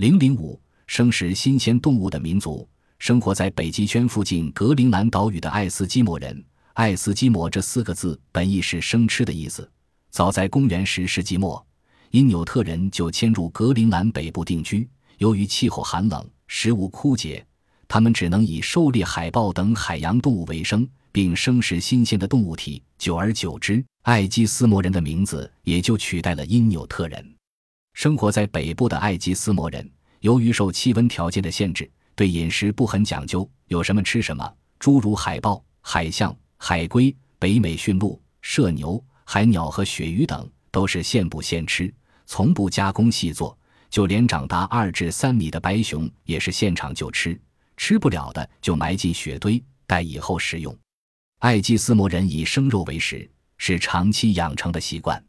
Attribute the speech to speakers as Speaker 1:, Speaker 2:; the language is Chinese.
Speaker 1: 零零五，生食新鲜动物的民族，生活在北极圈附近格陵兰岛屿的爱斯基摩人。爱斯基摩这四个字本意是生吃的意思。早在公元十世纪末，因纽特人就迁入格陵兰北部定居。由于气候寒冷，食物枯竭，他们只能以狩猎海豹等海洋动物为生，并生食新鲜的动物体。久而久之，爱基斯摩人的名字也就取代了因纽特人。生活在北部的爱基斯摩人，由于受气温条件的限制，对饮食不很讲究，有什么吃什么。诸如海豹、海象、海龟、北美驯鹿、麝牛、海鸟和鳕鱼等，都是现捕现吃，从不加工细作。就连长达二至三米的白熊也是现场就吃，吃不了的就埋进雪堆，待以后食用。爱基斯摩人以生肉为食，是长期养成的习惯。